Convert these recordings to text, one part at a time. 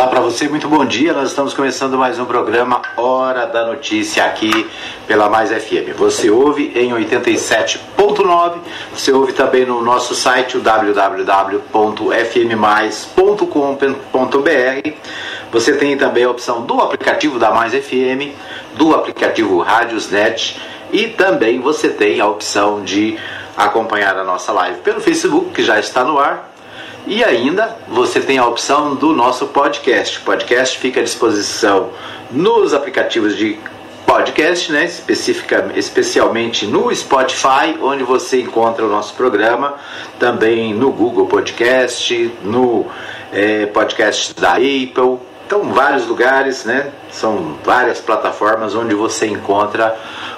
Olá para você, muito bom dia. Nós estamos começando mais um programa Hora da Notícia aqui pela Mais FM. Você ouve em 87.9, você ouve também no nosso site www.fmmais.com.br. Você tem também a opção do aplicativo da Mais FM, do aplicativo Rádiosnet e também você tem a opção de acompanhar a nossa live pelo Facebook, que já está no ar, e ainda você tem a opção do nosso podcast. O podcast fica à disposição nos aplicativos de podcast, né? Especifica, especialmente no Spotify, onde você encontra o nosso programa, também no Google Podcast, no é, podcast da Apple. Então, vários lugares, né? São várias plataformas onde você encontra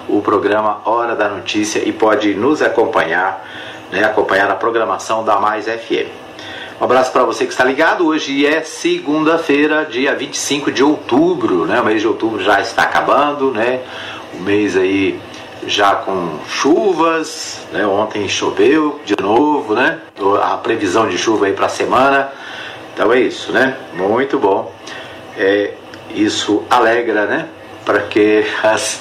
o programa Hora da Notícia e pode nos acompanhar, né? Acompanhar a programação da Mais FM. Um abraço para você que está ligado. Hoje é segunda-feira, dia 25 de outubro, né? O mês de outubro já está acabando, né? O mês aí já com chuvas, né? Ontem choveu de novo, né? A previsão de chuva aí para a semana. Então é isso, né? Muito bom. É, isso alegra, né? Para que as,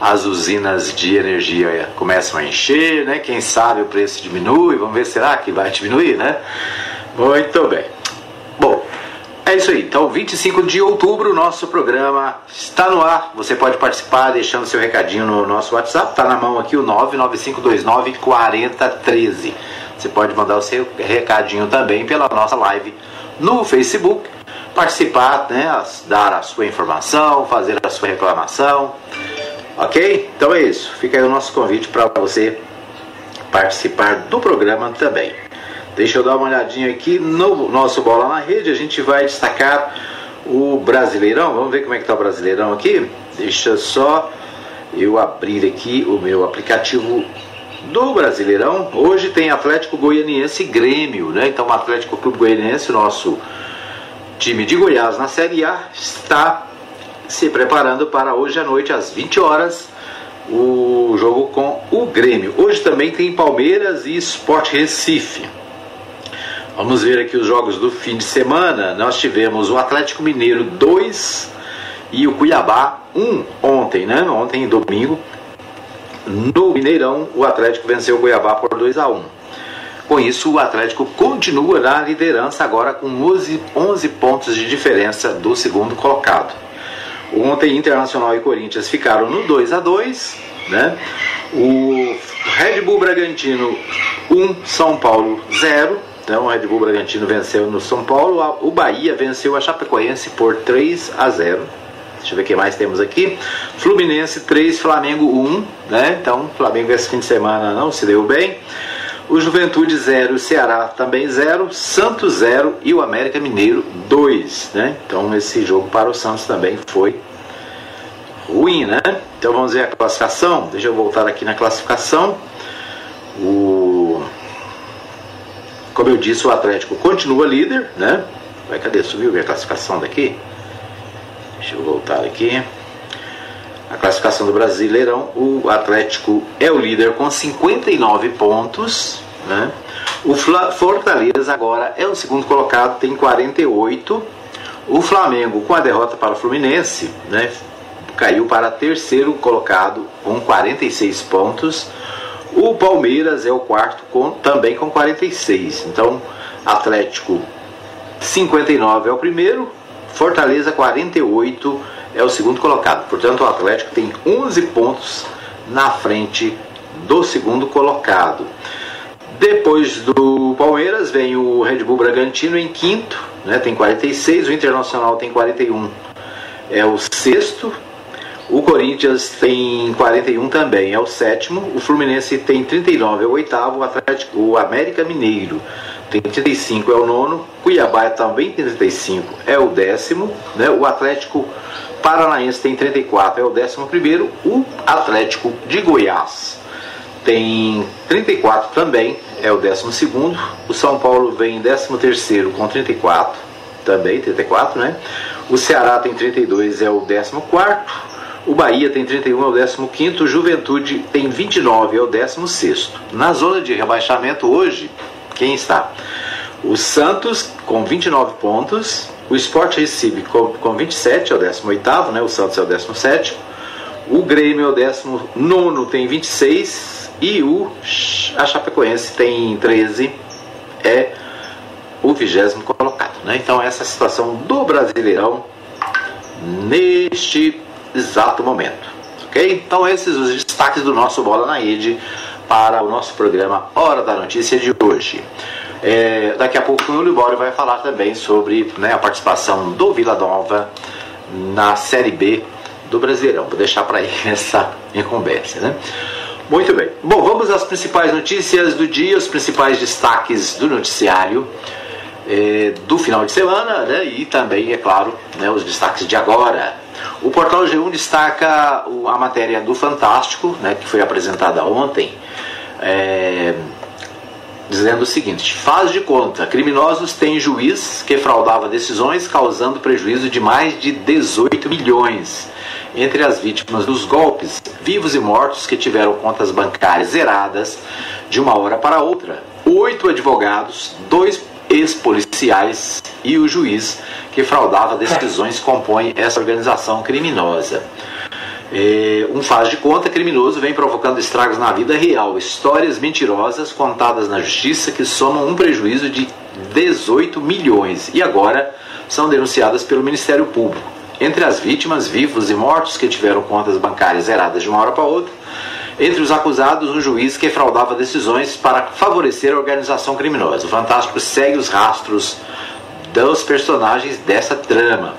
as usinas de energia começam a encher, né? Quem sabe o preço diminui. Vamos ver será que vai diminuir, né? Muito bem. Bom, é isso aí. Então, 25 de outubro, nosso programa está no ar. Você pode participar deixando seu recadinho no nosso WhatsApp. Está na mão aqui o 99529 4013. Você pode mandar o seu recadinho também pela nossa live no Facebook. Participar, né, dar a sua informação, fazer a sua reclamação. Ok? Então é isso. Fica aí o nosso convite para você participar do programa também. Deixa eu dar uma olhadinha aqui no nosso Bola na Rede. A gente vai destacar o Brasileirão. Vamos ver como é que está o Brasileirão aqui. Deixa só eu abrir aqui o meu aplicativo do Brasileirão. Hoje tem Atlético Goianiense e Grêmio, né? Então o Atlético Clube Goianiense, nosso time de Goiás na Série A, está se preparando para hoje à noite às 20 horas o jogo com o Grêmio. Hoje também tem Palmeiras e Sport Recife. Vamos ver aqui os jogos do fim de semana. Nós tivemos o Atlético Mineiro 2 e o Cuiabá 1 ontem, né? Ontem, domingo. No Mineirão, o Atlético venceu o Cuiabá por 2 a 1. Com isso, o Atlético continua na liderança agora com 11, 11 pontos de diferença do segundo colocado. Ontem, Internacional e Corinthians ficaram no 2 a 2, né? O Red Bull Bragantino 1, São Paulo 0 então, o Red Bull Bragantino venceu no São Paulo. O Bahia venceu a Chapecoense por 3 a 0. Deixa eu ver o que mais temos aqui. Fluminense 3, Flamengo 1. Né? Então, Flamengo esse fim de semana não se deu bem. O Juventude 0, Ceará também 0, Santos 0 e o América Mineiro 2. Né? Então, esse jogo para o Santos também foi ruim, né? Então, vamos ver a classificação. Deixa eu voltar aqui na classificação. O como eu disse, o Atlético continua líder, né? Vai, cadê? Subiu a classificação daqui? Deixa eu voltar aqui. A classificação do Brasileirão, o Atlético é o líder com 59 pontos, né? O Fortaleza agora é o segundo colocado, tem 48. O Flamengo, com a derrota para o Fluminense, né, caiu para terceiro colocado com 46 pontos. O Palmeiras é o quarto com, também com 46. Então, Atlético 59 é o primeiro, Fortaleza 48 é o segundo colocado. Portanto, o Atlético tem 11 pontos na frente do segundo colocado. Depois do Palmeiras vem o Red Bull Bragantino em quinto, né, tem 46, o Internacional tem 41, é o sexto, o Corinthians tem 41 também, é o sétimo. O Fluminense tem 39, é o oitavo. O, Atlético, o América Mineiro tem 35, é o nono. Cuiabá também tem 35, é o décimo. Né? O Atlético Paranaense tem 34, é o décimo primeiro. O Atlético de Goiás tem 34 também, é o décimo segundo. O São Paulo vem em décimo terceiro com 34, também 34, né? O Ceará tem 32, é o décimo quarto. O Bahia tem 31, é o 15. Juventude tem 29, é o 16. Na zona de rebaixamento hoje, quem está? O Santos com 29 pontos, O Sport Recife com, com 27 é o 18, né? O Santos é o 17. O Grêmio é o 19, tem 26. E o, a Chapecoense tem 13. É o vigésimo colocado. Né? Então, essa é a situação do Brasileirão neste exato momento. Ok? Então, esses os destaques do nosso Bola na Rede para o nosso programa Hora da Notícia de hoje. É, daqui a pouco o Libório vai falar também sobre né, a participação do Vila Nova na Série B do Brasileirão. Vou deixar para ele essa incumbência. Né? Muito bem. Bom, vamos às principais notícias do dia, os principais destaques do noticiário é, do final de semana né, e também, é claro, né, os destaques de agora. O portal G1 destaca a matéria do Fantástico, né, que foi apresentada ontem, é, dizendo o seguinte: faz de conta, criminosos têm juiz que fraudava decisões, causando prejuízo de mais de 18 milhões. Entre as vítimas dos golpes, vivos e mortos que tiveram contas bancárias zeradas de uma hora para outra, oito advogados, dois ex-policiais e o juiz que fraudava decisões compõem essa organização criminosa. É, um faz de conta criminoso vem provocando estragos na vida real, histórias mentirosas contadas na justiça que somam um prejuízo de 18 milhões e agora são denunciadas pelo Ministério Público. Entre as vítimas, vivos e mortos que tiveram contas bancárias zeradas de uma hora para outra, entre os acusados, um juiz que fraudava decisões para favorecer a organização criminosa. O Fantástico segue os rastros dos personagens dessa trama.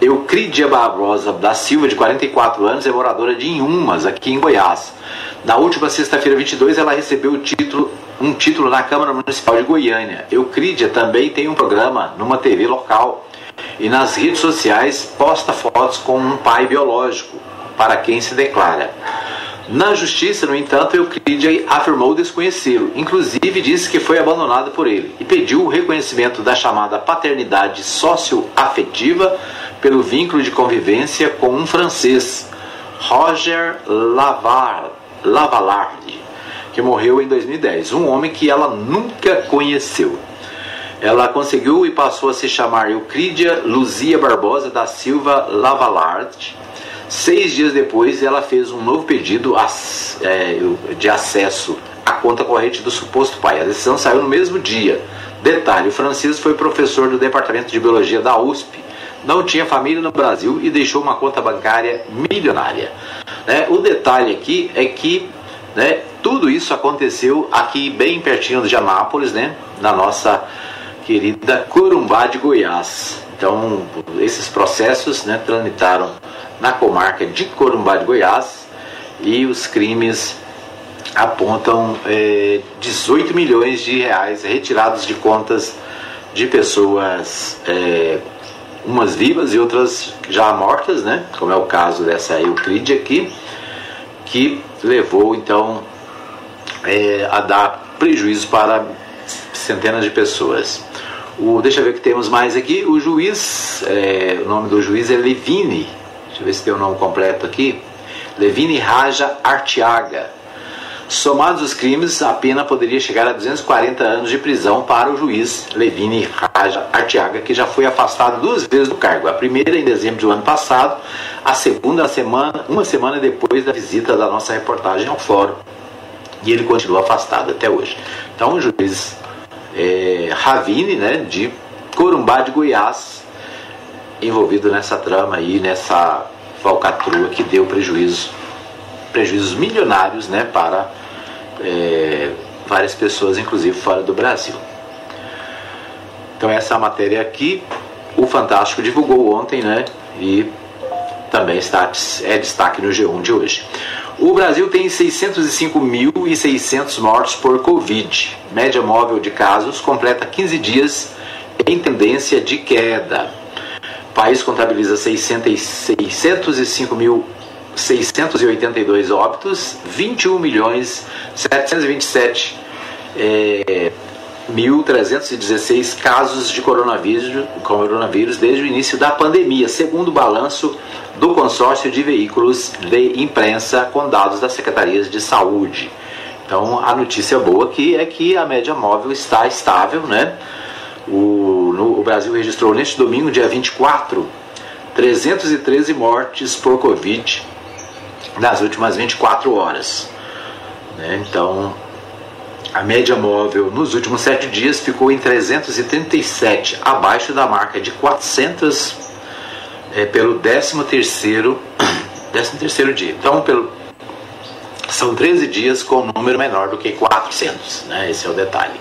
Eucrídia Barbosa da Silva, de 44 anos, é moradora de Inhumas, aqui em Goiás. Na última sexta-feira, 22, ela recebeu título, um título na Câmara Municipal de Goiânia. Eucrídia também tem um programa numa TV local e nas redes sociais posta fotos com um pai biológico, para quem se declara. Na justiça, no entanto, Euclide afirmou desconhecê-lo, inclusive disse que foi abandonado por ele e pediu o reconhecimento da chamada paternidade socioafetiva pelo vínculo de convivência com um francês, Roger Lavalard, que morreu em 2010, um homem que ela nunca conheceu. Ela conseguiu e passou a se chamar Eucrídia Luzia Barbosa da Silva Lavalard Seis dias depois, ela fez um novo pedido é, de acesso à conta corrente do suposto pai. A decisão saiu no mesmo dia. Detalhe: o Francisco foi professor do Departamento de Biologia da USP, não tinha família no Brasil e deixou uma conta bancária milionária. Né? O detalhe aqui é que né, tudo isso aconteceu aqui bem pertinho de Anápolis, né, na nossa querida Corumbá de Goiás. Então, esses processos né, tramitaram na comarca de Corumbá de Goiás e os crimes apontam é, 18 milhões de reais retirados de contas de pessoas, é, umas vivas e outras já mortas, né? Como é o caso dessa Euclide aqui, que levou então é, a dar prejuízo para centenas de pessoas. O, deixa eu ver o que temos mais aqui. O juiz, é, o nome do juiz é Levine, Deixa eu ver se tem o nome completo aqui. Levine Raja Artiaga. Somados os crimes, a pena poderia chegar a 240 anos de prisão para o juiz Levine Raja Artiaga, que já foi afastado duas vezes do cargo. A primeira em dezembro do ano passado, a segunda semana, uma semana depois da visita da nossa reportagem ao fórum. E ele continua afastado até hoje. Então o juiz é, Ravine, né, de Corumbá de Goiás, envolvido nessa trama aí, nessa falcatrua que deu prejuízo, prejuízos milionários né, para é, várias pessoas, inclusive fora do Brasil. Então essa matéria aqui, o Fantástico divulgou ontem, né? E também está, é destaque no G1 de hoje. O Brasil tem 605.600 mortos por Covid. Média móvel de casos completa 15 dias em tendência de queda. O país contabiliza 605.682 óbitos, 21 milhões 727 é, 1.316 casos de coronavírus, coronavírus desde o início da pandemia, segundo o balanço do consórcio de veículos de imprensa com dados das secretarias de saúde. Então a notícia boa aqui é que a média móvel está estável, né? O, no, o Brasil registrou neste domingo, dia 24, 313 mortes por Covid nas últimas 24 horas. Né? Então, a média móvel nos últimos sete dias ficou em 337, abaixo da marca de 400 é, pelo 13 terceiro, 13 terceiro dia. Então, pelo, são 13 dias com um número menor do que 400, né? esse é o detalhe.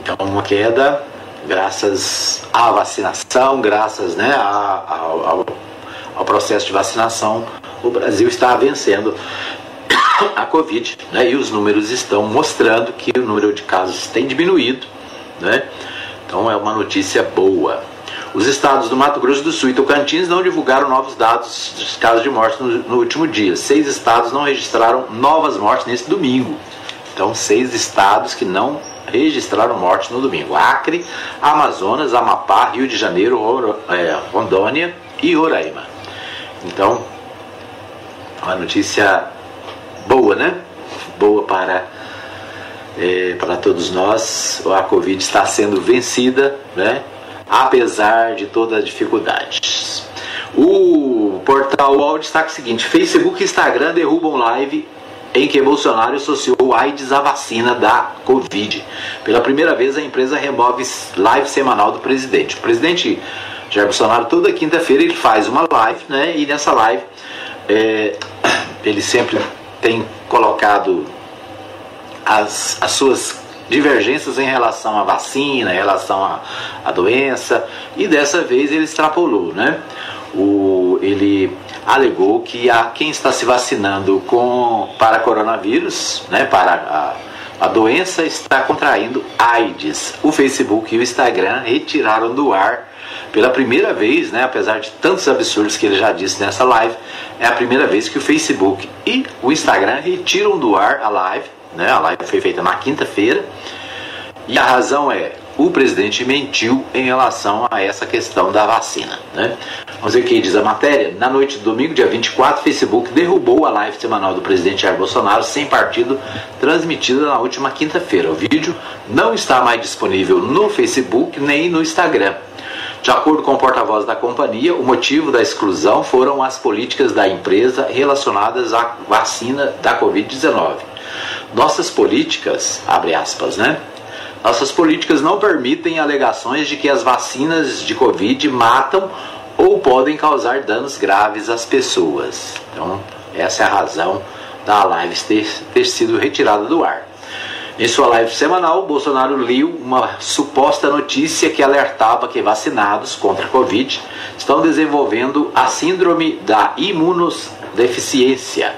Então, uma queda graças à vacinação, graças né, ao, ao processo de vacinação, o Brasil está vencendo a Covid, né? E os números estão mostrando que o número de casos tem diminuído, né? Então é uma notícia boa. Os estados do Mato Grosso do Sul e Tocantins não divulgaram novos dados dos casos de morte no, no último dia. Seis estados não registraram novas mortes nesse domingo. Então, seis estados que não registraram mortes no domingo: Acre, Amazonas, Amapá, Rio de Janeiro, é, Rondônia e Roraima. Então, uma notícia boa, né? Boa para, é, para todos nós. A Covid está sendo vencida, né? Apesar de todas as dificuldades. O portal UOL destaca o seguinte: Facebook e Instagram derrubam live em que Bolsonaro associou AIDS à vacina da Covid. Pela primeira vez, a empresa remove live semanal do presidente. O presidente Jair Bolsonaro, toda quinta-feira, ele faz uma live, né? E nessa live, é, ele sempre tem colocado as, as suas divergências em relação à vacina, em relação à, doença, e dessa vez ele extrapolou, né? O, ele alegou que a quem está se vacinando com, para coronavírus, né, para a, a doença, está contraindo AIDS. O Facebook e o Instagram retiraram do ar pela primeira vez, né, apesar de tantos absurdos que ele já disse nessa live, é a primeira vez que o Facebook e o Instagram retiram do ar a live. Né, a live foi feita na quinta-feira. E a razão é: o presidente mentiu em relação a essa questão da vacina. Né? Vamos ver o que diz a matéria. Na noite do domingo, dia 24, o Facebook derrubou a live semanal do presidente Jair Bolsonaro sem partido, transmitida na última quinta-feira. O vídeo não está mais disponível no Facebook nem no Instagram. De acordo com o porta-voz da companhia, o motivo da exclusão foram as políticas da empresa relacionadas à vacina da Covid-19. Nossas políticas, abre aspas, né? Nossas políticas não permitem alegações de que as vacinas de Covid matam ou podem causar danos graves às pessoas. Então, essa é a razão da live ter, ter sido retirada do ar. Em sua live semanal, Bolsonaro leu uma suposta notícia que alertava que vacinados contra a Covid estão desenvolvendo a síndrome da imunodeficiência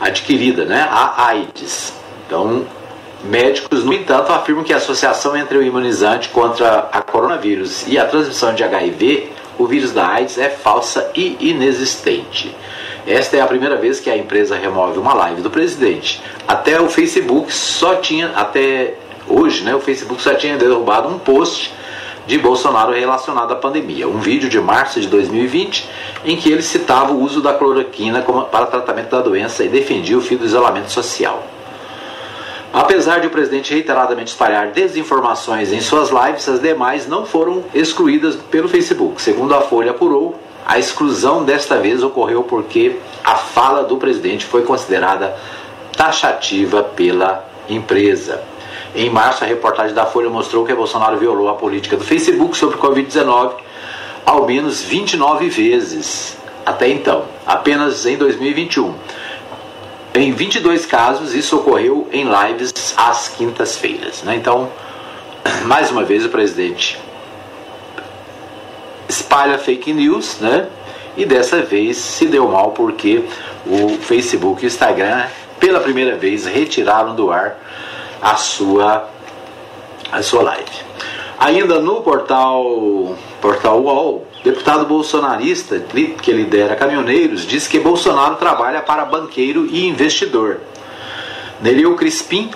adquirida, né? A AIDS. Então, médicos, no entanto, afirmam que a associação entre o imunizante contra a coronavírus e a transmissão de HIV, o vírus da AIDS, é falsa e inexistente. Esta é a primeira vez que a empresa remove uma live do presidente. Até o Facebook só tinha, até hoje, né, o Facebook só tinha derrubado um post de Bolsonaro relacionado à pandemia. Um vídeo de março de 2020 em que ele citava o uso da cloroquina para tratamento da doença e defendia o fim do isolamento social. Apesar de o presidente reiteradamente espalhar desinformações em suas lives, as demais não foram excluídas pelo Facebook. Segundo a Folha apurou, a exclusão desta vez ocorreu porque a fala do presidente foi considerada taxativa pela empresa. Em março, a reportagem da Folha mostrou que Bolsonaro violou a política do Facebook sobre Covid-19 ao menos 29 vezes até então, apenas em 2021. Em 22 casos, isso ocorreu em lives às quintas-feiras. Né? Então, mais uma vez, o presidente espalha fake news, né? E dessa vez se deu mal porque o Facebook e o Instagram, pela primeira vez, retiraram do ar a sua, a sua live. Ainda no portal, portal UOL, deputado bolsonarista que lidera caminhoneiros diz que Bolsonaro trabalha para banqueiro e investidor. Nereu Crispim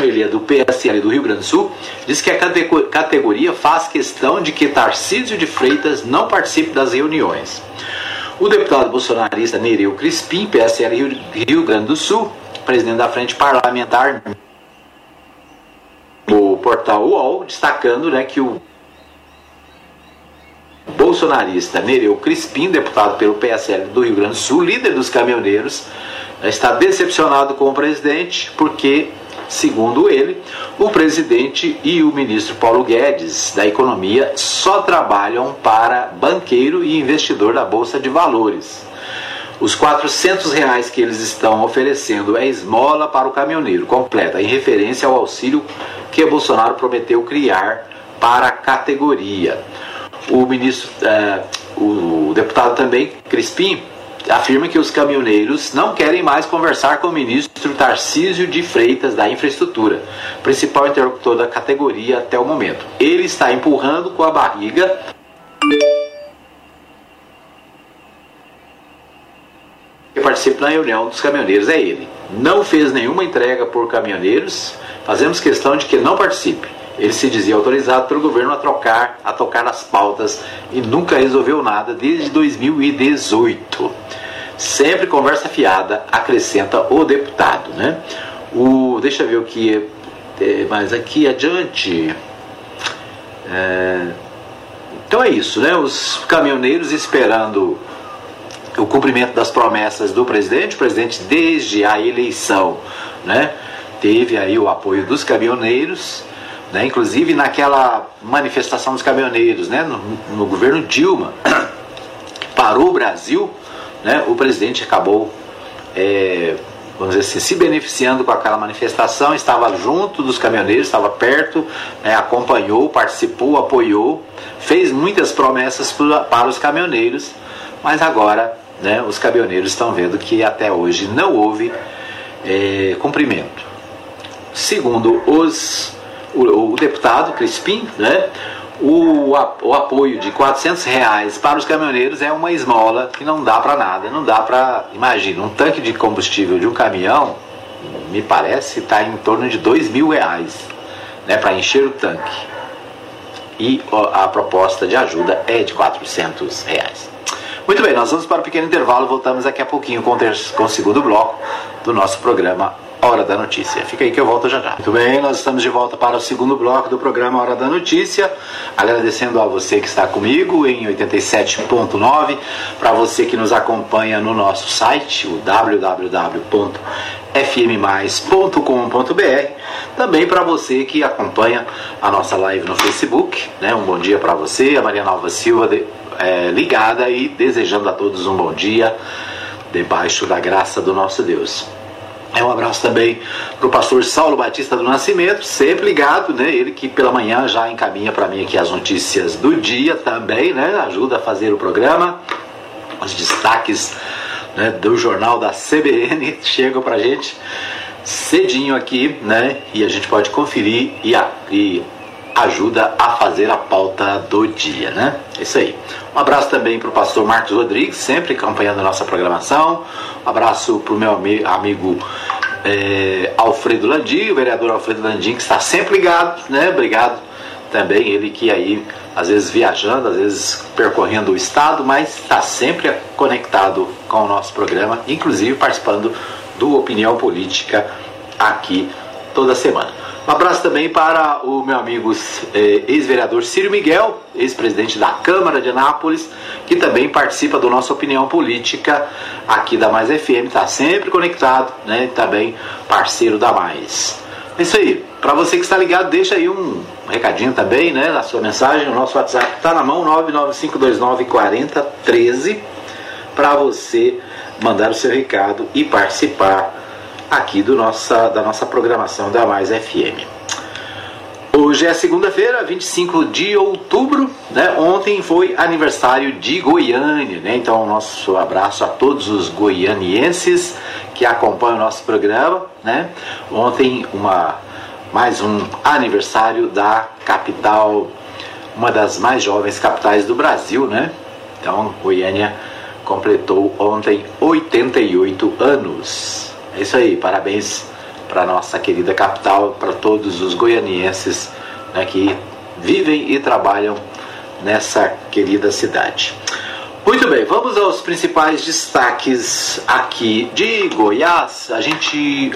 ele é do PSL do Rio Grande do Sul, diz que a categoria faz questão de que Tarcísio de Freitas não participe das reuniões. O deputado bolsonarista Nereu Crispim, PSL Rio Grande do Sul, presidente da Frente Parlamentar, o portal UOL destacando né, que o bolsonarista Nereu Crispim, deputado pelo PSL do Rio Grande do Sul, líder dos caminhoneiros, está decepcionado com o presidente porque, segundo ele, o presidente e o ministro Paulo Guedes da Economia só trabalham para banqueiro e investidor da Bolsa de Valores. Os 400 reais que eles estão oferecendo é esmola para o caminhoneiro, completa, em referência ao auxílio que Bolsonaro prometeu criar para a categoria. O ministro, eh, o deputado também, Crispim, afirma que os caminhoneiros não querem mais conversar com o ministro Tarcísio de Freitas da Infraestrutura, principal interlocutor da categoria até o momento. Ele está empurrando com a barriga que participa na reunião dos caminhoneiros é ele. Não fez nenhuma entrega por caminhoneiros, fazemos questão de que não participe. Ele se dizia autorizado pelo governo a trocar, a tocar as pautas e nunca resolveu nada desde 2018. Sempre conversa fiada, acrescenta o deputado, né? O, deixa eu ver o que é, mais aqui adiante. É, então é isso, né? Os caminhoneiros esperando o cumprimento das promessas do presidente. O presidente, desde a eleição, né, teve aí o apoio dos caminhoneiros né? Inclusive naquela manifestação dos caminhoneiros, né? no, no governo Dilma, parou o Brasil, né? o presidente acabou, é, vamos dizer assim, se beneficiando com aquela manifestação, estava junto dos caminhoneiros, estava perto, né? acompanhou, participou, apoiou, fez muitas promessas para os caminhoneiros, mas agora né, os caminhoneiros estão vendo que até hoje não houve é, cumprimento. Segundo os o, o deputado Crispim, né? O, o, apoio de 400 reais para os caminhoneiros é uma esmola que não dá para nada, não dá para. Imagina, um tanque de combustível de um caminhão, me parece, está em torno de 2 mil reais né, para encher o tanque. E a proposta de ajuda é de 400 reais. Muito bem, nós vamos para um pequeno intervalo, voltamos daqui a pouquinho com, com o segundo bloco do nosso programa Hora da Notícia. Fica aí que eu volto já já. Muito bem, nós estamos de volta para o segundo bloco do programa Hora da Notícia. Agradecendo a você que está comigo em 87.9, para você que nos acompanha no nosso site, o www.fmmais.com.br. Também para você que acompanha a nossa live no Facebook. Né? Um bom dia para você, a Maria Nova Silva de, é, ligada e desejando a todos um bom dia debaixo da graça do nosso Deus. É um abraço também para o pastor Saulo Batista do Nascimento, sempre ligado, né? Ele que pela manhã já encaminha para mim aqui as notícias do dia também, né? Ajuda a fazer o programa. Os destaques né, do jornal da CBN chegam para gente cedinho aqui, né? E a gente pode conferir e, e ajuda a fazer a pauta do dia, né? Isso aí. Um abraço também para o pastor Marcos Rodrigues, sempre acompanhando a nossa programação. Um abraço para o meu amigo é, Alfredo Landim, o vereador Alfredo Landim, que está sempre ligado, né? Obrigado também, ele que aí, às vezes viajando, às vezes percorrendo o estado, mas está sempre conectado com o nosso programa, inclusive participando do Opinião Política aqui toda semana. Um abraço também para o meu amigo eh, ex-vereador Círio Miguel, ex-presidente da Câmara de Anápolis, que também participa do nossa opinião política aqui da Mais FM, está sempre conectado, né? Também parceiro da Mais. É isso aí. Para você que está ligado, deixa aí um recadinho também, né? Na sua mensagem, o nosso WhatsApp está na mão 995294013 para você mandar o seu recado e participar aqui do nossa, da nossa programação da Mais FM. Hoje é segunda-feira, 25 de outubro, né? Ontem foi aniversário de Goiânia, né? Então, nosso abraço a todos os goianienses que acompanham o nosso programa, né? Ontem, uma, mais um aniversário da capital, uma das mais jovens capitais do Brasil, né? Então, Goiânia completou ontem 88 anos. É isso aí, parabéns para nossa querida capital, para todos os goianienses né, que vivem e trabalham nessa querida cidade. Muito bem, vamos aos principais destaques aqui de Goiás. A gente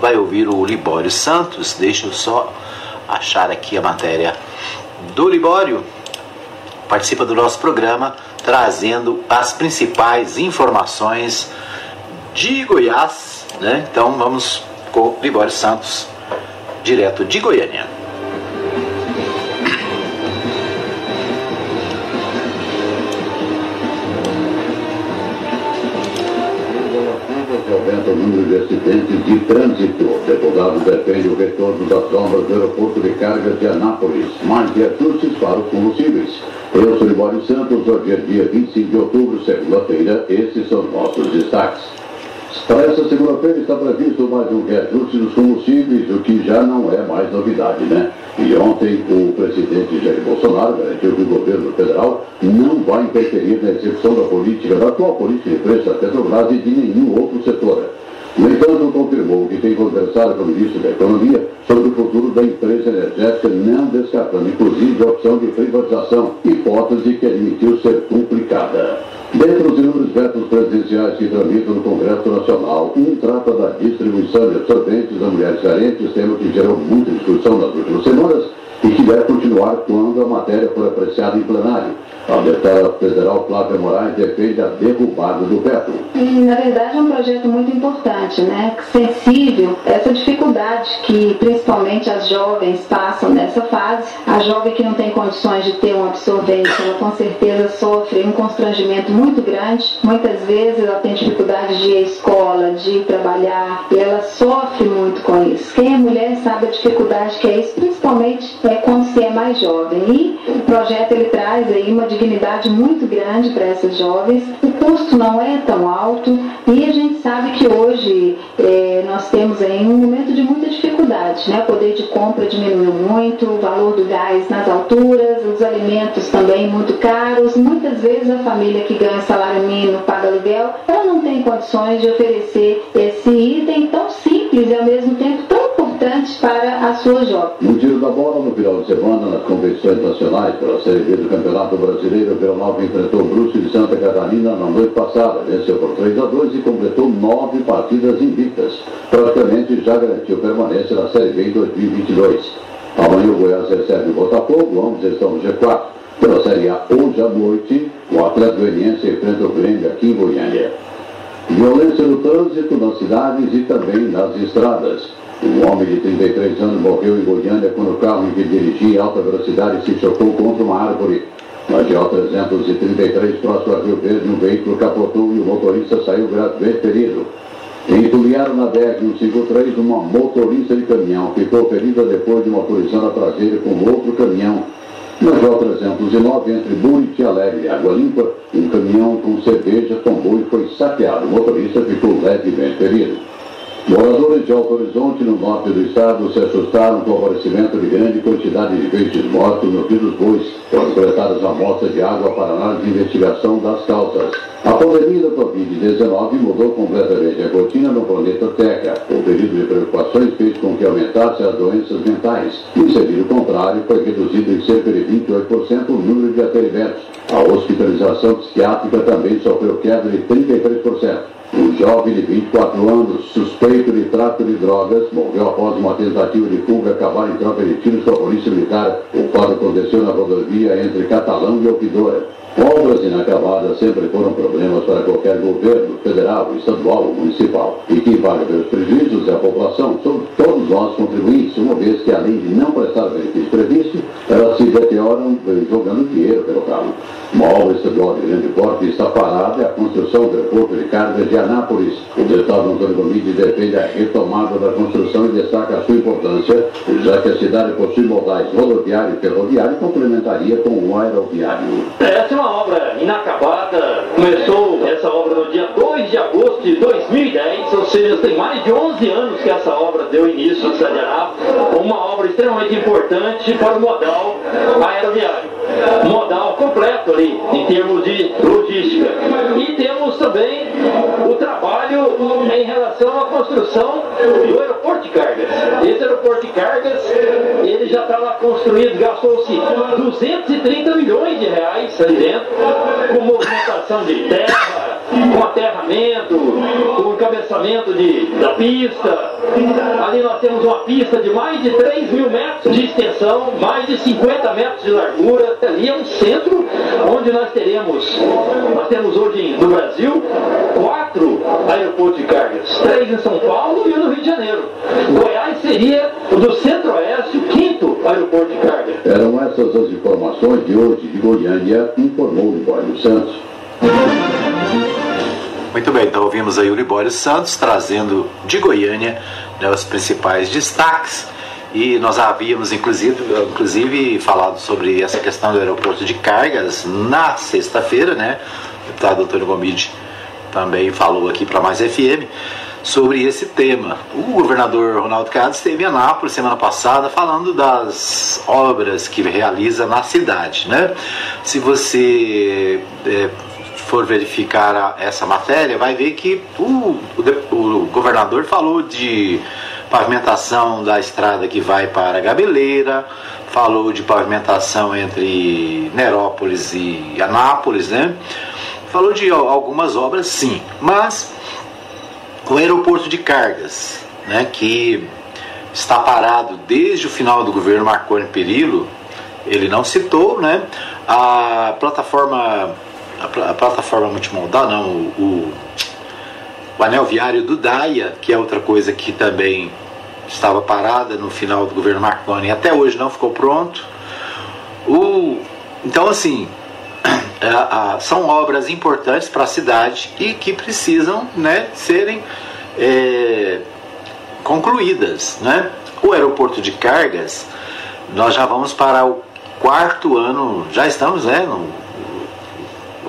vai ouvir o Libório Santos, deixa eu só achar aqui a matéria do Libório. Participa do nosso programa trazendo as principais informações de Goiás, né? Então vamos com Libório Santos, direto de Goiânia. o número de acidentes de trânsito. Deputado defende o retorno das obras do aeroporto de cargas de Anápolis, mais de ajustes para os combustíveis. Eu sou Libório Santos, hoje é dia 25 de outubro, segunda-feira, esses são nossos destaques. Para essa segunda-feira está previsto mais um reajuste dos combustíveis, o que já não é mais novidade, né? E ontem o presidente Jair Bolsonaro garantiu que o governo federal não vai interferir na execução da política, da atual política de preço da Petrobras e de nenhum outro setor. No entanto, confirmou que tem conversado com o ministro da Economia sobre o futuro da empresa energética, não descartando inclusive a opção de privatização, hipótese que admitiu ser complicada. Dentre os inúmeros vetos presidenciais que tramitam no Congresso Nacional, um trata da distribuição de absorventes a mulheres carentes, tema que gerou muita discussão nas últimas semanas e que deve continuar quando a matéria for apreciada em plenário. A deputada federal Flávia Moraes defende a derrubada do veto. Na verdade, é um projeto muito importante, né? sensível essa dificuldade que principalmente as jovens passam nessa fase. A jovem que não tem condições de ter um absorvente, ela com certeza sofre um constrangimento muito grande. Muitas vezes ela tem dificuldade de ir à escola, de trabalhar, e ela sofre muito com isso. Quem é mulher sabe a dificuldade que é isso, principalmente é quando se é mais jovem. E o projeto ele traz aí uma dignidade muito grande para essas jovens. O custo não é tão alto e a gente sabe que hoje é, nós temos aí um momento de muita dificuldade, né? O poder de compra diminuiu muito, o valor do gás nas alturas, os alimentos também muito caros. Muitas vezes a família que ganha salário mínimo, paga aluguel, ela não tem condições de oferecer esse item tão simples e ao mesmo tempo importante para a sua jovem. No tiro da bola, no final de semana, nas competições nacionais pela Série B do Campeonato Brasileiro, o Vila Nova enfrentou o Brusque de Santa Catarina na noite passada, venceu por 3 a 2 e completou nove partidas invictas. Praticamente já garantiu permanência na Série B em 2022. Amanhã o Goiás recebe o Botafogo, ambos estão no G4. Pela Série A, hoje à noite, o Atlético Goianiense enfrenta o Grêmio aqui em Goiânia. Violência no trânsito nas cidades e também nas estradas. Um homem de 33 anos morreu em Goiânia quando o carro em que dirigia em alta velocidade se chocou contra uma árvore. Na GO 333, próximo a Rio Verde, um veículo capotou e o motorista saiu gravemente ferido. Entulharam na BR-153 uma motorista de caminhão. Ficou ferida depois de uma colisão na traseira com outro caminhão. Na GO 309, entre Buriti Alegre e Água Limpa, um caminhão com cerveja tombou e foi saqueado. O motorista ficou levemente ferido. Moradores de Alto Horizonte, no norte do estado, se assustaram com o aparecimento de grande quantidade de peixes mortos no Rio dos Bois. Foram coletadas amostras de água para análise de investigação das causas. A pandemia da Covid-19 mudou completamente a rotina no planeta Terra. O período de preocupações fez com que aumentasse as doenças mentais. Em sentido contrário, foi reduzido em cerca de 28% o número de atendimentos. A hospitalização psiquiátrica também sofreu queda de 33%. Um jovem de 24 anos, suspeito de tráfico de drogas, morreu após uma tentativa de fuga acabar em troca de tiros com a polícia militar. O fato aconteceu na rodovia entre Catalão e Opidora. Obras inacabadas sempre foram problemas para qualquer governo, federal, estadual ou municipal. E quem paga pelos prejuízos é a população, somos todos nós contribuintes, uma vez que além de não prestar benefício previsto, elas se deterioram jogando dinheiro pelo carro. Uma obra estadual de grande porte está parada é a construção do aeroporto de cargas de Anápolis. O deputado Antônio Gomide defende a retomada da construção e destaca a sua importância, já que a cidade possui modais rodoviário e ferroviário e complementaria com o aeroviário. Essa é uma obra inacabada. Começou essa obra no dia 2 de agosto de 2010, ou seja, tem mais de 11 anos que essa obra deu início na cidade de. Uma obra extremamente importante para o modal aeroviário. Modal completo ali, em termos de logística. E temos também em relação à construção do aeroporto de cargas. Esse aeroporto de cargas, ele já está lá construído, gastou-se 230 milhões de reais ali dentro, com movimentação de terra, com aterramento, com encabeçamento de, da pista. Ali nós temos uma pista de mais de 3 mil metros de extensão, mais de 50 metros de largura. Ali é um centro onde nós teremos, nós temos hoje no Brasil quatro aeroportos de cargas, três em São Paulo e um no Rio de Janeiro. Goiás seria o do centro-oeste o quinto aeroporto de carga. Eram essas as informações de hoje de Goiânia, informou Libório Santos. Muito bem, então ouvimos aí o Libório Santos trazendo de Goiânia né, os principais destaques e nós havíamos inclusive, inclusive falado sobre essa questão do aeroporto de cargas na sexta-feira, né? O deputado Antônio Gomide também falou aqui para mais FM sobre esse tema. O governador Ronaldo Caiado esteve em Anápolis semana passada falando das obras que realiza na cidade, né? Se você é, for verificar a, essa matéria, vai ver que o, o, o governador falou de pavimentação da estrada que vai para Gabeleira, falou de pavimentação entre Nerópolis e Anápolis, né? Falou de algumas obras, sim, mas o aeroporto de cargas, né, que está parado desde o final do governo Marconi Perillo, ele não citou, né? A plataforma a, plataforma multimodal, não, o, o, anel viário do Daia, que é outra coisa que também estava parada no final do governo Marconi até hoje não ficou pronto. O, então, assim, é, são obras importantes para a cidade e que precisam né, serem é, concluídas. Né? O aeroporto de cargas, nós já vamos para o quarto ano, já estamos né, no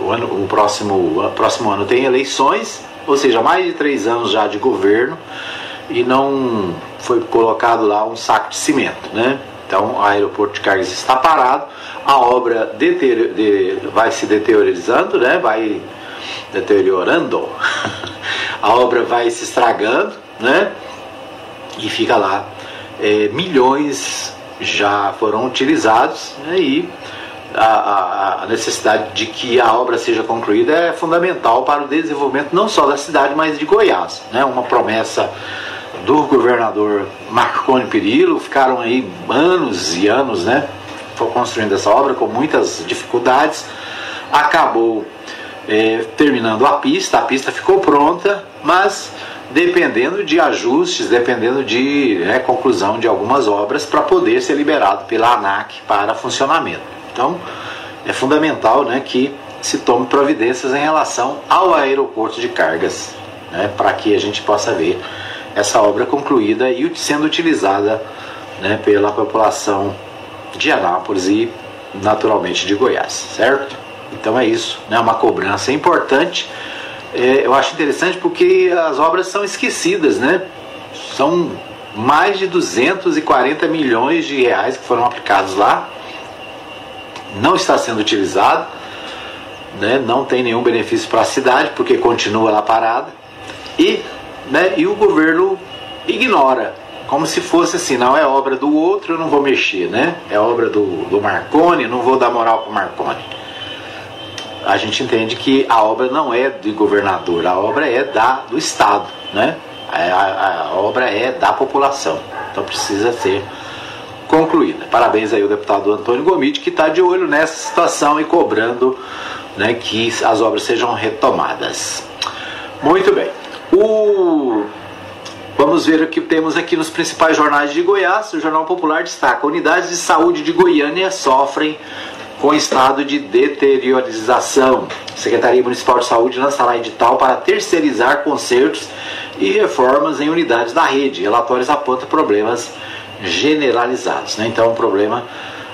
o, ano, o próximo, o próximo ano tem eleições, ou seja, mais de três anos já de governo e não foi colocado lá um saco de cimento, né? Então, o aeroporto de cargas está parado, a obra de, vai se deteriorando, né? Vai deteriorando, a obra vai se estragando, né? E fica lá. É, milhões já foram utilizados né? e a, a, necessidade de que a obra seja concluída é fundamental para o desenvolvimento não só da cidade, mas de Goiás. Né? Uma promessa do governador Marconi Perillo, ficaram aí anos e anos, né, construindo essa obra com muitas dificuldades, acabou é, terminando a pista, a pista ficou pronta, mas dependendo de ajustes, dependendo de né, conclusão de algumas obras para poder ser liberado pela ANAC para funcionamento. Então, é fundamental né, que se tome providências em relação ao aeroporto de cargas, né, para que a gente possa ver essa obra concluída e sendo utilizada né, pela população de Anápolis e naturalmente de Goiás, certo? Então é isso, né, uma cobrança importante. É, eu acho interessante porque as obras são esquecidas, né? São mais de 240 milhões de reais que foram aplicados lá, não está sendo utilizado, né? não tem nenhum benefício para a cidade porque continua lá parada e né? E o governo ignora, como se fosse assim, não é obra do outro, eu não vou mexer, né? É obra do, do Marconi, não vou dar moral para o Marconi. A gente entende que a obra não é do governador, a obra é da, do Estado, né? A, a, a obra é da população, então precisa ser concluída. Parabéns aí ao deputado Antônio Gomide, que está de olho nessa situação e cobrando né, que as obras sejam retomadas. Muito bem. O... Vamos ver o que temos aqui nos principais jornais de Goiás. O Jornal Popular destaca: unidades de saúde de Goiânia sofrem com estado de deteriorização. Secretaria Municipal de Saúde lançará edital para terceirizar consertos e reformas em unidades da rede. Relatórios apontam problemas generalizados. Né? Então, o problema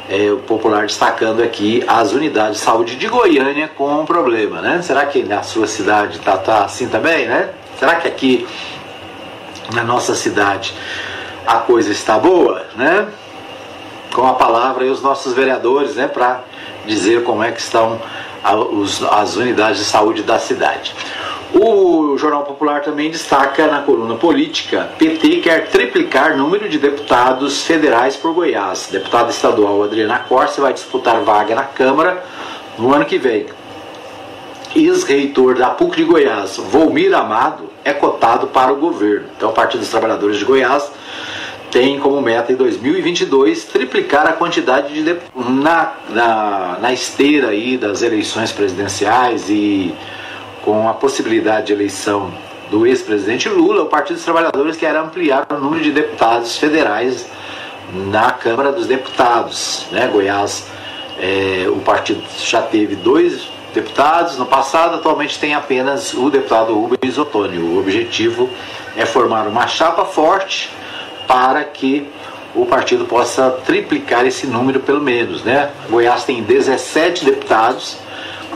é, o popular destacando aqui as unidades de saúde de Goiânia com um problema. Né? Será que na sua cidade está tá assim também? Né? Será que aqui na nossa cidade a coisa está boa, né? Com a palavra e os nossos vereadores, né, para dizer como é que estão as unidades de saúde da cidade. O Jornal Popular também destaca na coluna política: PT quer triplicar número de deputados federais por Goiás. Deputada estadual Adriana Corse vai disputar vaga na Câmara no ano que vem. ex-reitor da PUC de Goiás, Volmir Amado, é cotado para o governo. Então, o Partido dos Trabalhadores de Goiás tem como meta em 2022 triplicar a quantidade de na, na, na esteira aí das eleições presidenciais e com a possibilidade de eleição do ex-presidente Lula, o Partido dos Trabalhadores quer ampliar o número de deputados federais na Câmara dos Deputados. Né? Goiás, é, o partido já teve dois deputados no passado, atualmente tem apenas o deputado Rubens Ottoni. O objetivo é formar uma chapa forte para que o partido possa triplicar esse número pelo menos. Né? Goiás tem 17 deputados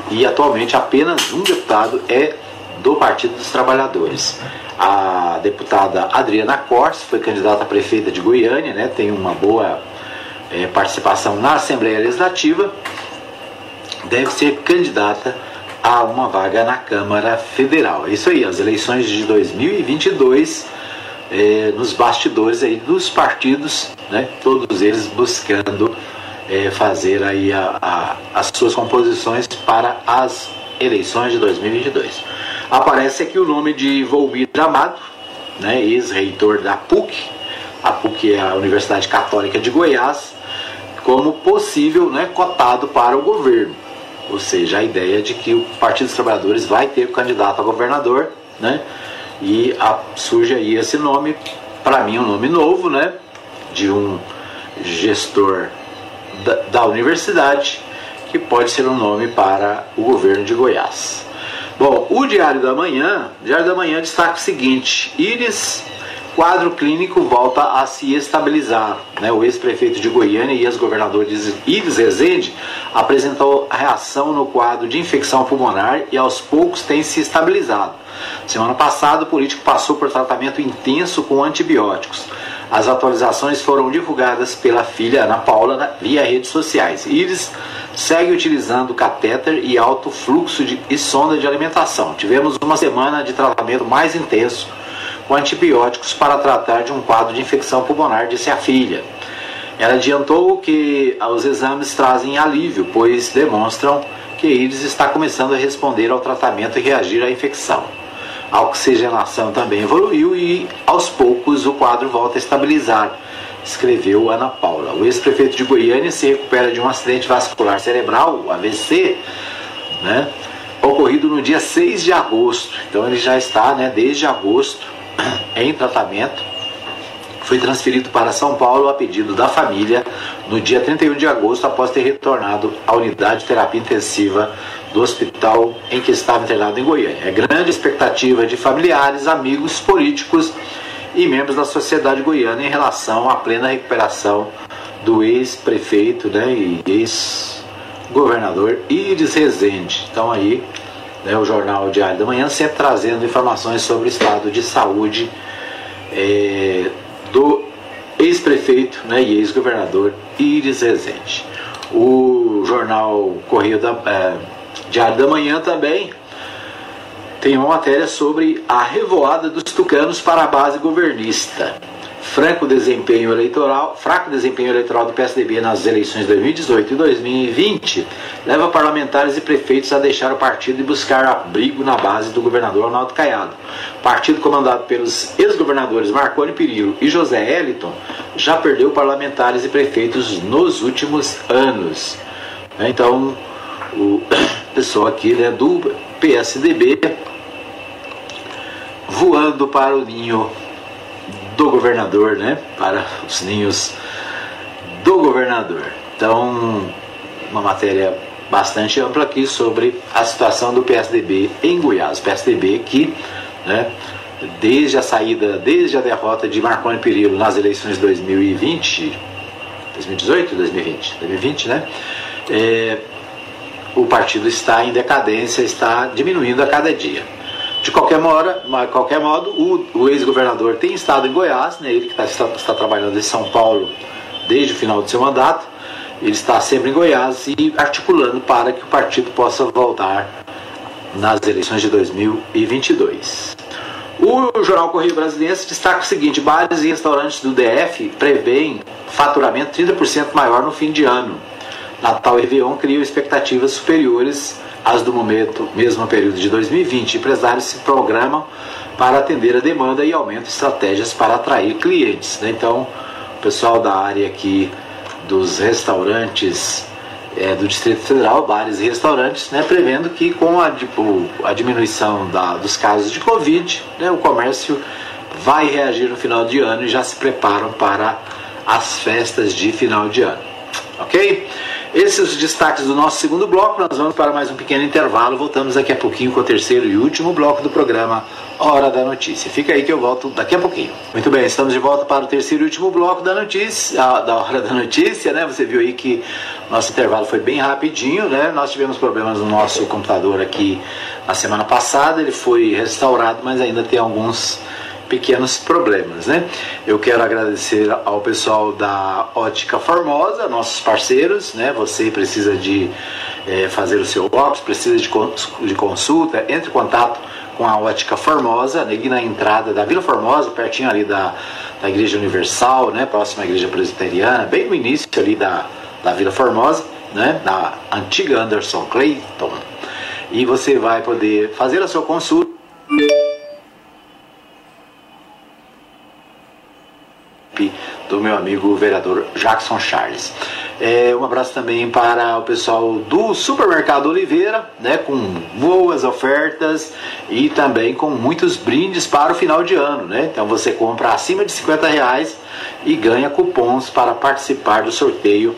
e atualmente apenas um deputado é do Partido dos Trabalhadores. A deputada Adriana Corse foi candidata a prefeita de Goiânia, né? tem uma boa é, participação na Assembleia Legislativa, deve ser candidata a uma vaga na Câmara Federal. É isso aí, as eleições de 2022 é, nos bastidores aí dos partidos, né, todos eles buscando é, fazer aí a, a, as suas composições para as eleições de 2022. Aparece aqui o nome de Volmir Amado, né, ex-reitor da PUC, a PUC é a Universidade Católica de Goiás, como possível né, cotado para o governo. Ou seja, a ideia de que o Partido dos Trabalhadores vai ter candidato a governador, né? E a, surge aí esse nome, para mim um nome novo, né? De um gestor da, da universidade, que pode ser um nome para o governo de Goiás. Bom, o Diário da Manhã, Diário da Manhã destaca o seguinte: Íris quadro clínico volta a se estabilizar. Né? O ex-prefeito de Goiânia e ex-governador Ives Rezende apresentou reação no quadro de infecção pulmonar e aos poucos tem se estabilizado. Semana passada, o político passou por tratamento intenso com antibióticos. As atualizações foram divulgadas pela filha Ana Paula via redes sociais. Ives segue utilizando catéter e alto fluxo de, e sonda de alimentação. Tivemos uma semana de tratamento mais intenso com antibióticos para tratar de um quadro de infecção pulmonar, disse a filha. Ela adiantou que os exames trazem alívio, pois demonstram que Iris está começando a responder ao tratamento e reagir à infecção. A oxigenação também evoluiu e, aos poucos, o quadro volta a estabilizar, escreveu Ana Paula. O ex-prefeito de Goiânia se recupera de um acidente vascular cerebral, AVC, né, ocorrido no dia 6 de agosto. Então ele já está, né, desde agosto, em tratamento, foi transferido para São Paulo a pedido da família no dia 31 de agosto, após ter retornado à unidade de terapia intensiva do hospital em que estava internado em Goiânia. É grande expectativa de familiares, amigos, políticos e membros da sociedade goiana em relação à plena recuperação do ex-prefeito né, e ex-governador Iris Rezende. Então aí né, o Jornal Diário da Manhã, sempre trazendo informações sobre o estado de saúde é, do ex-prefeito né, e ex-governador Iris Rezende. O jornal Correio da, é, Diário da Manhã também tem uma matéria sobre a revoada dos tucanos para a base governista franco desempenho eleitoral, fraco desempenho eleitoral do PSDB nas eleições de 2018 e 2020 leva parlamentares e prefeitos a deixar o partido e buscar abrigo na base do governador Arnaldo Caiado. Partido comandado pelos ex-governadores Marconi Perillo e José Eliton já perdeu parlamentares e prefeitos nos últimos anos. Então, o pessoal aqui né, do PSDB voando para o ninho do governador, né? Para os ninhos do governador. Então, uma matéria bastante ampla aqui sobre a situação do PSDB em Goiás. PSDB que, né, desde a saída, desde a derrota de Marconi Perillo nas eleições de 2020, 2018, 2020, 2020, né? É, o partido está em decadência, está diminuindo a cada dia. De qualquer, mora, qualquer modo, o, o ex-governador tem estado em Goiás, né, ele que tá, está, está trabalhando em São Paulo desde o final do seu mandato, ele está sempre em Goiás e articulando para que o partido possa voltar nas eleições de 2022. O Jornal Correio Brasileiro destaca o seguinte: bares e restaurantes do DF prevêem faturamento 30% maior no fim de ano. Natal e Réveillon criam expectativas superiores as do momento, mesmo período de 2020. Empresários se programam para atender a demanda e aumentam estratégias para atrair clientes. Né? Então, o pessoal da área aqui dos restaurantes é, do Distrito Federal, bares e restaurantes, né, prevendo que com a, tipo, a diminuição da, dos casos de Covid, né, o comércio vai reagir no final de ano e já se preparam para as festas de final de ano. Ok? Esses destaques do nosso segundo bloco. Nós vamos para mais um pequeno intervalo. Voltamos daqui a pouquinho com o terceiro e último bloco do programa Hora da Notícia. Fica aí que eu volto daqui a pouquinho. Muito bem, estamos de volta para o terceiro e último bloco da notícia, da Hora da Notícia, né? Você viu aí que nosso intervalo foi bem rapidinho, né? Nós tivemos problemas no nosso computador aqui na semana passada, ele foi restaurado, mas ainda tem alguns pequenos problemas, né? Eu quero agradecer ao pessoal da Ótica Formosa, nossos parceiros, né? Você precisa de é, fazer o seu óculos, precisa de, de consulta, entre em contato com a Ótica Formosa, ali na entrada da Vila Formosa, pertinho ali da, da Igreja Universal, né? Próxima à Igreja Presbiteriana, bem no início ali da, da Vila Formosa, né? Da antiga Anderson Clayton. E você vai poder fazer a sua consulta do meu amigo vereador Jackson Charles. É, um abraço também para o pessoal do Supermercado Oliveira, né, com boas ofertas e também com muitos brindes para o final de ano. Né? Então você compra acima de 50 reais e ganha cupons para participar do sorteio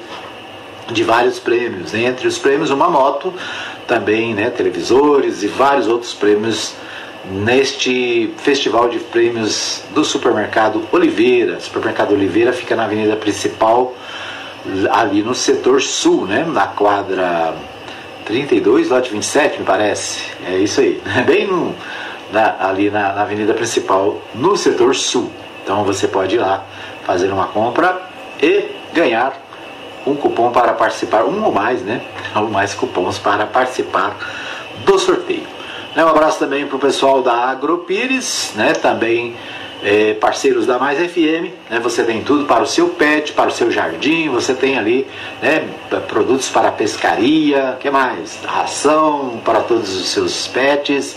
de vários prêmios. Entre os prêmios, uma moto, também né, televisores e vários outros prêmios neste festival de prêmios do supermercado Oliveira. O supermercado Oliveira fica na avenida principal, ali no setor sul, né? na quadra 32, lote 27, me parece. É isso aí, bem no, na, ali na, na avenida principal, no setor sul. Então você pode ir lá fazer uma compra e ganhar um cupom para participar, um ou mais, né? Ou mais cupons para participar do sorteio. Né, um abraço também para o pessoal da Agropires, né? também é, parceiros da Mais FM. Né? Você tem tudo para o seu pet, para o seu jardim. Você tem ali né, produtos para pescaria, que mais? Ração para todos os seus pets,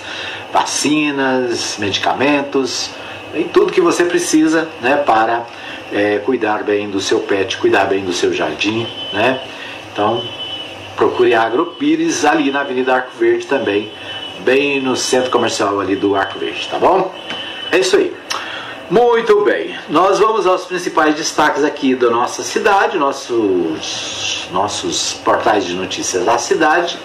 vacinas, medicamentos, e tudo que você precisa né, para é, cuidar bem do seu pet, cuidar bem do seu jardim. Né? Então, procure a Agropires ali na Avenida Arco Verde também bem no centro comercial ali do Arco Verde, tá bom? É isso aí. Muito bem, nós vamos aos principais destaques aqui da nossa cidade, nossos, nossos portais de notícias da cidade.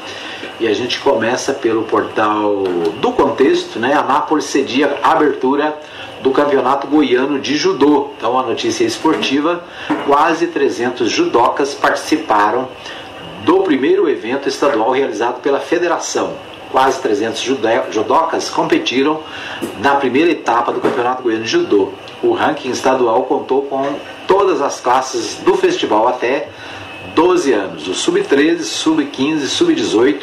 E a gente começa pelo portal do contexto, né? Anápolis cedia a abertura do Campeonato Goiano de Judô. Então, a notícia esportiva: quase 300 judocas participaram do primeiro evento estadual realizado pela federação quase 300 judocas competiram na primeira etapa do Campeonato Goiano de Judô. O ranking estadual contou com todas as classes do festival até 12 anos, o sub-13, sub-15, sub-18,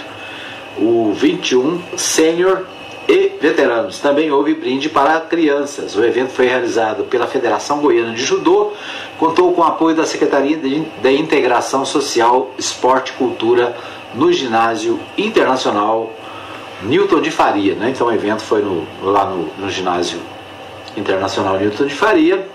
o 21, sênior e veteranos. Também houve brinde para crianças. O evento foi realizado pela Federação Goiana de Judô, contou com o apoio da Secretaria de Integração Social, Esporte e Cultura no Ginásio Internacional Newton de Faria, né? Então o evento foi no, lá no, no ginásio internacional Newton de Faria.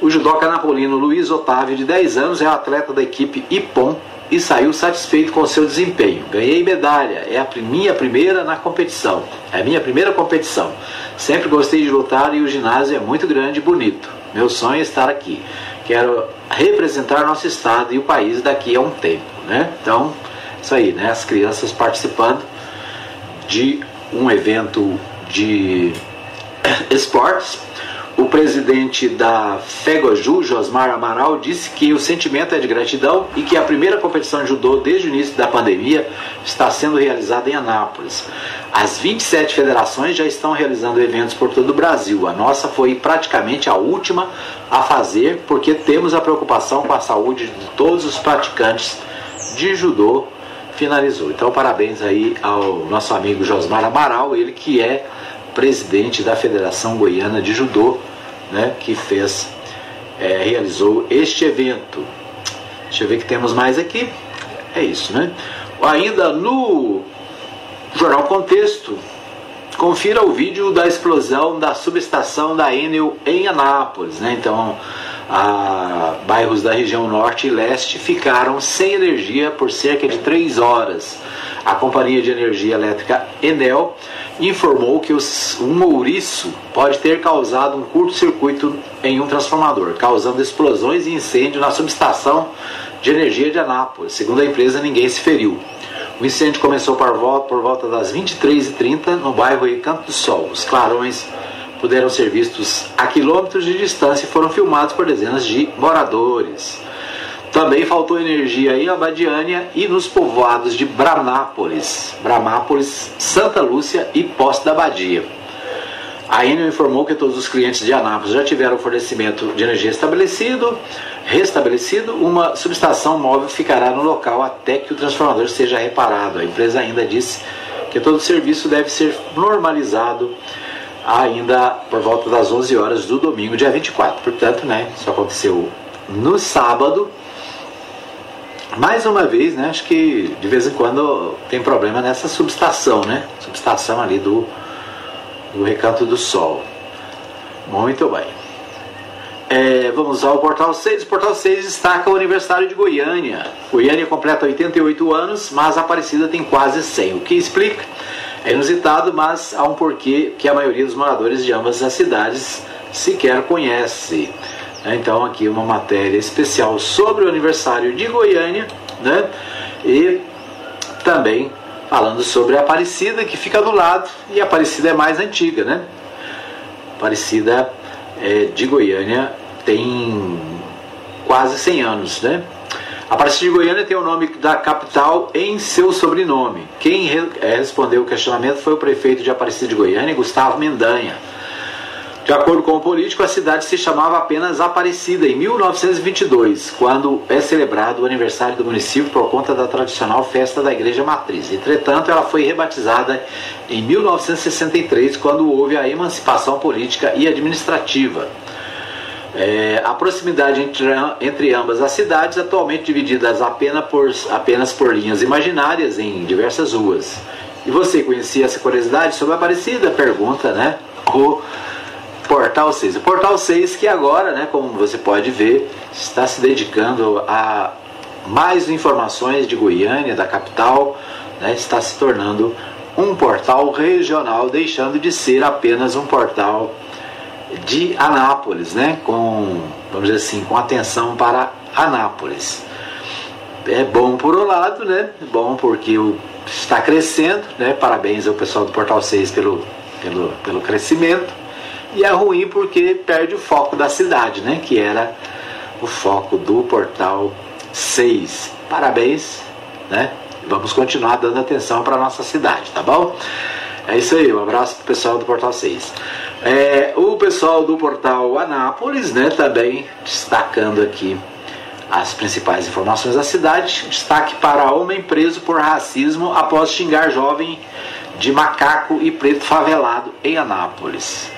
O judoca napolino Luiz Otávio, de 10 anos, é atleta da equipe IPOM e saiu satisfeito com seu desempenho. Ganhei medalha, é a minha primeira na competição, é a minha primeira competição. Sempre gostei de lutar e o ginásio é muito grande e bonito. Meu sonho é estar aqui. Quero representar nosso estado e o país daqui a um tempo, né? Então, isso aí, né? As crianças participando de um evento de esportes. O presidente da FEGOJU, Josmar Amaral, disse que o sentimento é de gratidão e que a primeira competição de judô desde o início da pandemia está sendo realizada em Anápolis. As 27 federações já estão realizando eventos por todo o Brasil. A nossa foi praticamente a última a fazer, porque temos a preocupação com a saúde de todos os praticantes de judô finalizou. Então, parabéns aí ao nosso amigo Josmar Amaral, ele que é presidente da Federação Goiana de Judô, né, que fez, é, realizou este evento. Deixa eu ver que temos mais aqui. É isso, né? Ainda no contexto, confira o vídeo da explosão da subestação da Enel em Anápolis. Né? Então, a, bairros da região norte e leste ficaram sem energia por cerca de três horas. A Companhia de Energia Elétrica Enel informou que os, um ouriço pode ter causado um curto-circuito em um transformador, causando explosões e incêndio na subestação de energia de Anápolis. Segundo a empresa, ninguém se feriu. O incêndio começou por volta, por volta das 23h30 no bairro Recanto do Sol. Os clarões puderam ser vistos a quilômetros de distância e foram filmados por dezenas de moradores. Também faltou energia em Abadiânia e nos povoados de Bramápolis, Bramápolis, Santa Lúcia e Posse da Abadia. A Enel informou que todos os clientes de Anápolis já tiveram o fornecimento de energia estabelecido, restabelecido. Uma subestação móvel ficará no local até que o transformador seja reparado. A empresa ainda disse que todo o serviço deve ser normalizado ainda por volta das 11 horas do domingo, dia 24. Portanto, né, isso aconteceu no sábado. Mais uma vez, né, acho que de vez em quando tem problema nessa subestação, né? Subestação ali do, do Recanto do Sol. Muito bem. É, vamos ao Portal 6. O Portal 6 destaca o aniversário de Goiânia. Goiânia completa 88 anos, mas Aparecida tem quase 100. O que explica? É inusitado, mas há um porquê que a maioria dos moradores de ambas as cidades sequer conhece. Né? Então, aqui uma matéria especial sobre o aniversário de Goiânia né? e também falando sobre a Aparecida, que fica do lado, e a Aparecida é mais antiga. Né? Aparecida é, de Goiânia tem quase 100 anos. Né? A Aparecida de Goiânia tem o nome da capital em seu sobrenome. Quem re é, respondeu o questionamento foi o prefeito de Aparecida de Goiânia, Gustavo Mendanha. De acordo com o político, a cidade se chamava apenas Aparecida em 1922, quando é celebrado o aniversário do município por conta da tradicional festa da Igreja Matriz. Entretanto, ela foi rebatizada em 1963, quando houve a emancipação política e administrativa. É, a proximidade entre, entre ambas as cidades, atualmente divididas apenas por, apenas por linhas imaginárias em diversas ruas. E você conhecia essa curiosidade sobre a Aparecida? Pergunta, né? O Portal 6. O Portal 6 que agora, né, como você pode ver, está se dedicando a mais informações de Goiânia, da capital, né, está se tornando um portal regional, deixando de ser apenas um portal de Anápolis, né? com, vamos dizer assim, com atenção para Anápolis. É bom por um lado, né? É bom porque está crescendo, né? Parabéns ao pessoal do Portal 6 pelo, pelo, pelo crescimento. E é ruim porque perde o foco da cidade, né? Que era o foco do Portal 6. Parabéns, né? Vamos continuar dando atenção para a nossa cidade, tá bom? É isso aí, um abraço pro pessoal do Portal 6. É, o pessoal do portal Anápolis, né, também destacando aqui as principais informações da cidade. Destaque para homem preso por racismo após xingar jovem de macaco e preto favelado em Anápolis.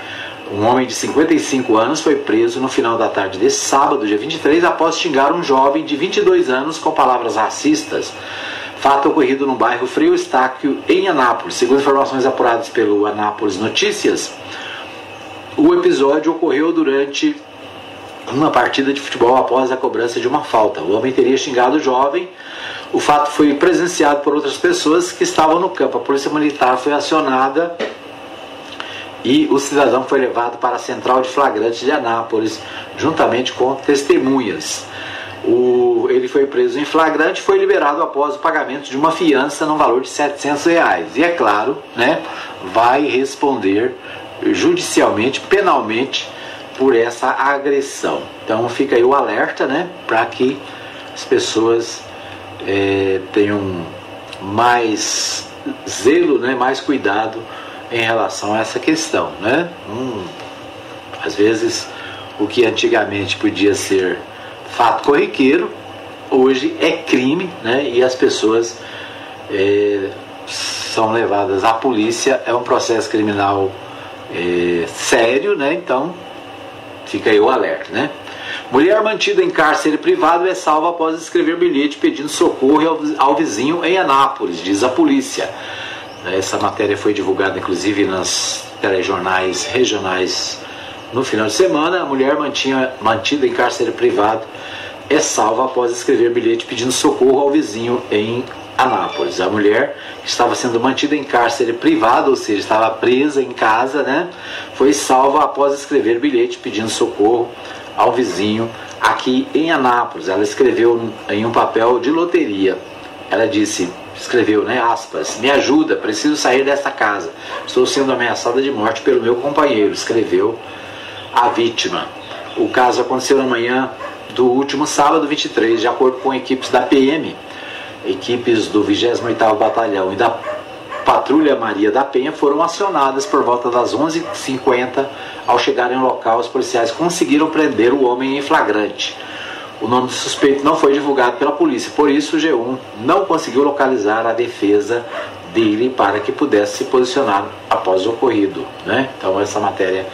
Um homem de 55 anos foi preso no final da tarde desse sábado, dia 23, após xingar um jovem de 22 anos com palavras racistas. Fato ocorrido no bairro Frio Estáquio, em Anápolis. Segundo informações apuradas pelo Anápolis Notícias, o episódio ocorreu durante uma partida de futebol após a cobrança de uma falta. O homem teria xingado o jovem. O fato foi presenciado por outras pessoas que estavam no campo. A polícia militar foi acionada e o cidadão foi levado para a central de flagrantes de Anápolis, juntamente com testemunhas. O, ele foi preso em flagrante foi liberado após o pagamento de uma fiança no valor de 700 reais. E é claro, né, vai responder judicialmente, penalmente, por essa agressão. Então fica aí o alerta, né, para que as pessoas é, tenham mais zelo, né, mais cuidado em relação a essa questão, né? Hum, às vezes o que antigamente podia ser fato corriqueiro, hoje é crime, né? E as pessoas é, são levadas à polícia, é um processo criminal é, sério, né? Então fica aí o alerta, né? Mulher mantida em cárcere privado é salva após escrever bilhete pedindo socorro ao, vizinho em Anápolis, diz a polícia. Essa matéria foi divulgada inclusive nas telejornais regionais no final de semana. A mulher mantinha, mantida em cárcere privado é salva após escrever bilhete pedindo socorro ao vizinho em Anápolis. A mulher estava sendo mantida em cárcere privado, ou seja, estava presa em casa, né, foi salva após escrever bilhete pedindo socorro ao vizinho aqui em Anápolis. Ela escreveu em um papel de loteria. Ela disse, escreveu, né, aspas, me ajuda, preciso sair desta casa. Estou sendo ameaçada de morte pelo meu companheiro, escreveu a vítima. O caso aconteceu na manhã do último sábado 23, de acordo com equipes da PM, equipes do 28º Batalhão e da Patrulha Maria da Penha foram acionadas por volta das 11h50. Ao chegarem ao local, os policiais conseguiram prender o homem em flagrante. O nome do suspeito não foi divulgado pela polícia, por isso o G1 não conseguiu localizar a defesa dele para que pudesse se posicionar após o ocorrido. Né? Então essa matéria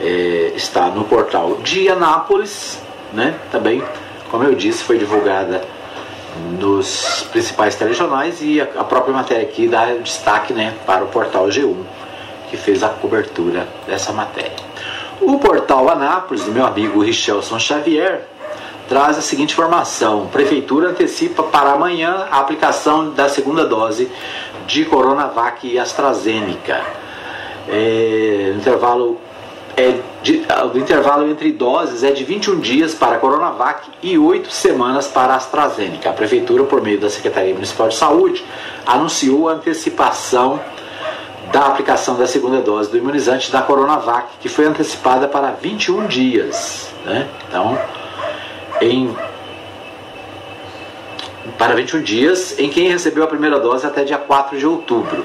é, está no portal de Anápolis, né? também, como eu disse, foi divulgada nos principais telejornais e a, própria matéria aqui dá destaque né, para o portal G1, que fez a cobertura dessa matéria. O portal Anápolis, do meu amigo Richelson Xavier, traz a seguinte informação: Prefeitura antecipa para amanhã a aplicação da segunda dose de Coronavac e AstraZeneca. É, no intervalo é de, o intervalo entre doses é de 21 dias para a Coronavac e 8 semanas para a AstraZeneca. A Prefeitura, por meio da Secretaria Municipal de Saúde, anunciou a antecipação da aplicação da segunda dose do imunizante da Coronavac, que foi antecipada para 21 dias. Né? Então, em para 21 dias em quem recebeu a primeira dose até dia 4 de outubro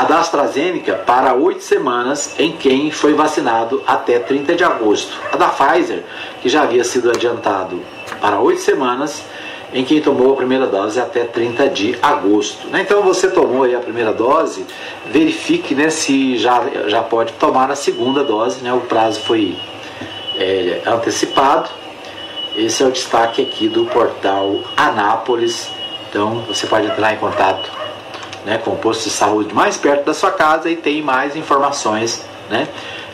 a da AstraZeneca para oito semanas em quem foi vacinado até 30 de agosto. A da Pfizer, que já havia sido adiantado para oito semanas em quem tomou a primeira dose até 30 de agosto. Né? Então você tomou a primeira dose, verifique né, se já, já pode tomar a segunda dose, né? o prazo foi é, antecipado. Esse é o destaque aqui do portal Anápolis. Então você pode entrar em contato né, com o posto de saúde mais perto da sua casa e tem mais informações, né?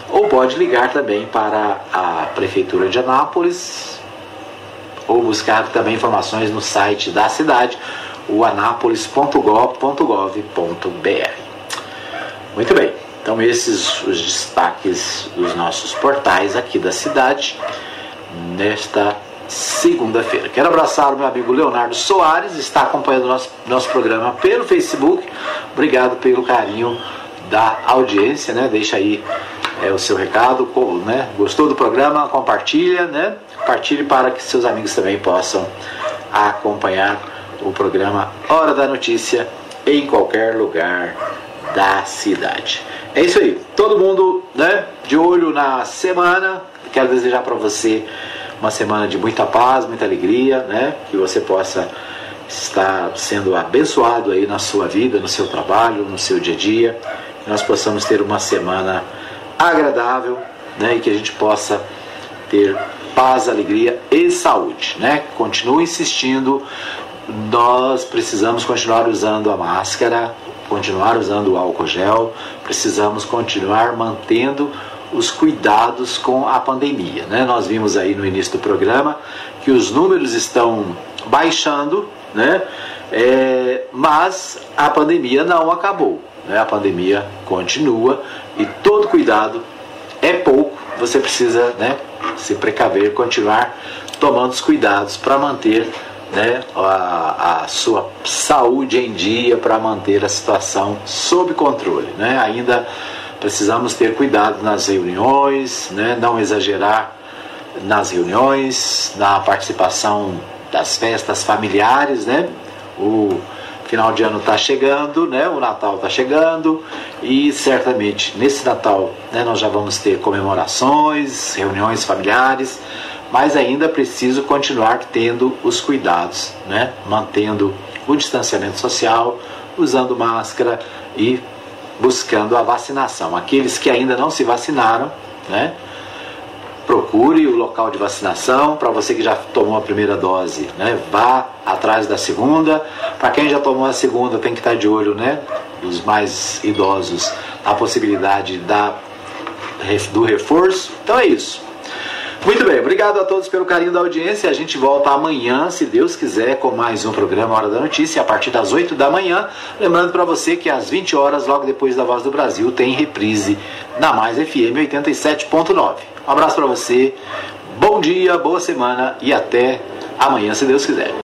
Ou pode ligar também para a Prefeitura de Anápolis ou buscar também informações no site da cidade, o anápolis.gov.br. Muito bem, então esses os destaques dos nossos portais aqui da cidade nesta segunda-feira. Quero abraçar o meu amigo Leonardo Soares, está acompanhando nosso, nosso programa pelo Facebook. Obrigado pelo carinho da audiência, né? Deixa aí é, o seu recado, né? Gostou do programa? Compartilha, né? Compartilhe para que seus amigos também possam acompanhar o programa Hora da Notícia em qualquer lugar da cidade. É isso aí. Todo mundo, né? De olho na semana. Quero desejar para você uma semana de muita paz, muita alegria, né? Que você possa estar sendo abençoado aí na sua vida, no seu trabalho, no seu dia a dia. Que nós possamos ter uma semana agradável, né? E que a gente possa ter paz, alegria e saúde, né? Continue insistindo. Nós precisamos continuar usando a máscara, continuar usando o álcool gel, precisamos continuar mantendo os cuidados com a pandemia. Né? Nós vimos aí no início do programa que os números estão baixando, né? É, mas a pandemia não acabou. Né? A pandemia continua e todo cuidado é pouco. Você precisa né, se precaver, continuar tomando os cuidados para manter né, a, a, sua saúde em dia, para manter a situação sob controle. Né? Ainda precisamos ter cuidado nas reuniões, né? não exagerar nas reuniões, na participação das festas familiares, né? O final de ano está chegando, né? O Natal está chegando e certamente nesse Natal, né, nós já vamos ter comemorações, reuniões familiares, mas ainda preciso continuar tendo os cuidados, né? Mantendo o distanciamento social, usando máscara e buscando a vacinação. Aqueles que ainda não se vacinaram, né? Procure o local de vacinação. Para você que já tomou a primeira dose, né? Vá atrás da segunda. Para quem já tomou a segunda, tem que estar de olho, né? dos mais idosos a possibilidade da, do reforço. Então é isso. Muito bem, obrigado a todos pelo carinho da audiência. A gente volta amanhã, se Deus quiser, com mais um programa Hora da Notícia, a partir das 8 da manhã. Lembrando para você que às 20 horas, logo depois da Voz do Brasil, tem reprise na Mais FM 87.9. Um abraço para você, bom dia, boa semana e até amanhã, se Deus quiser.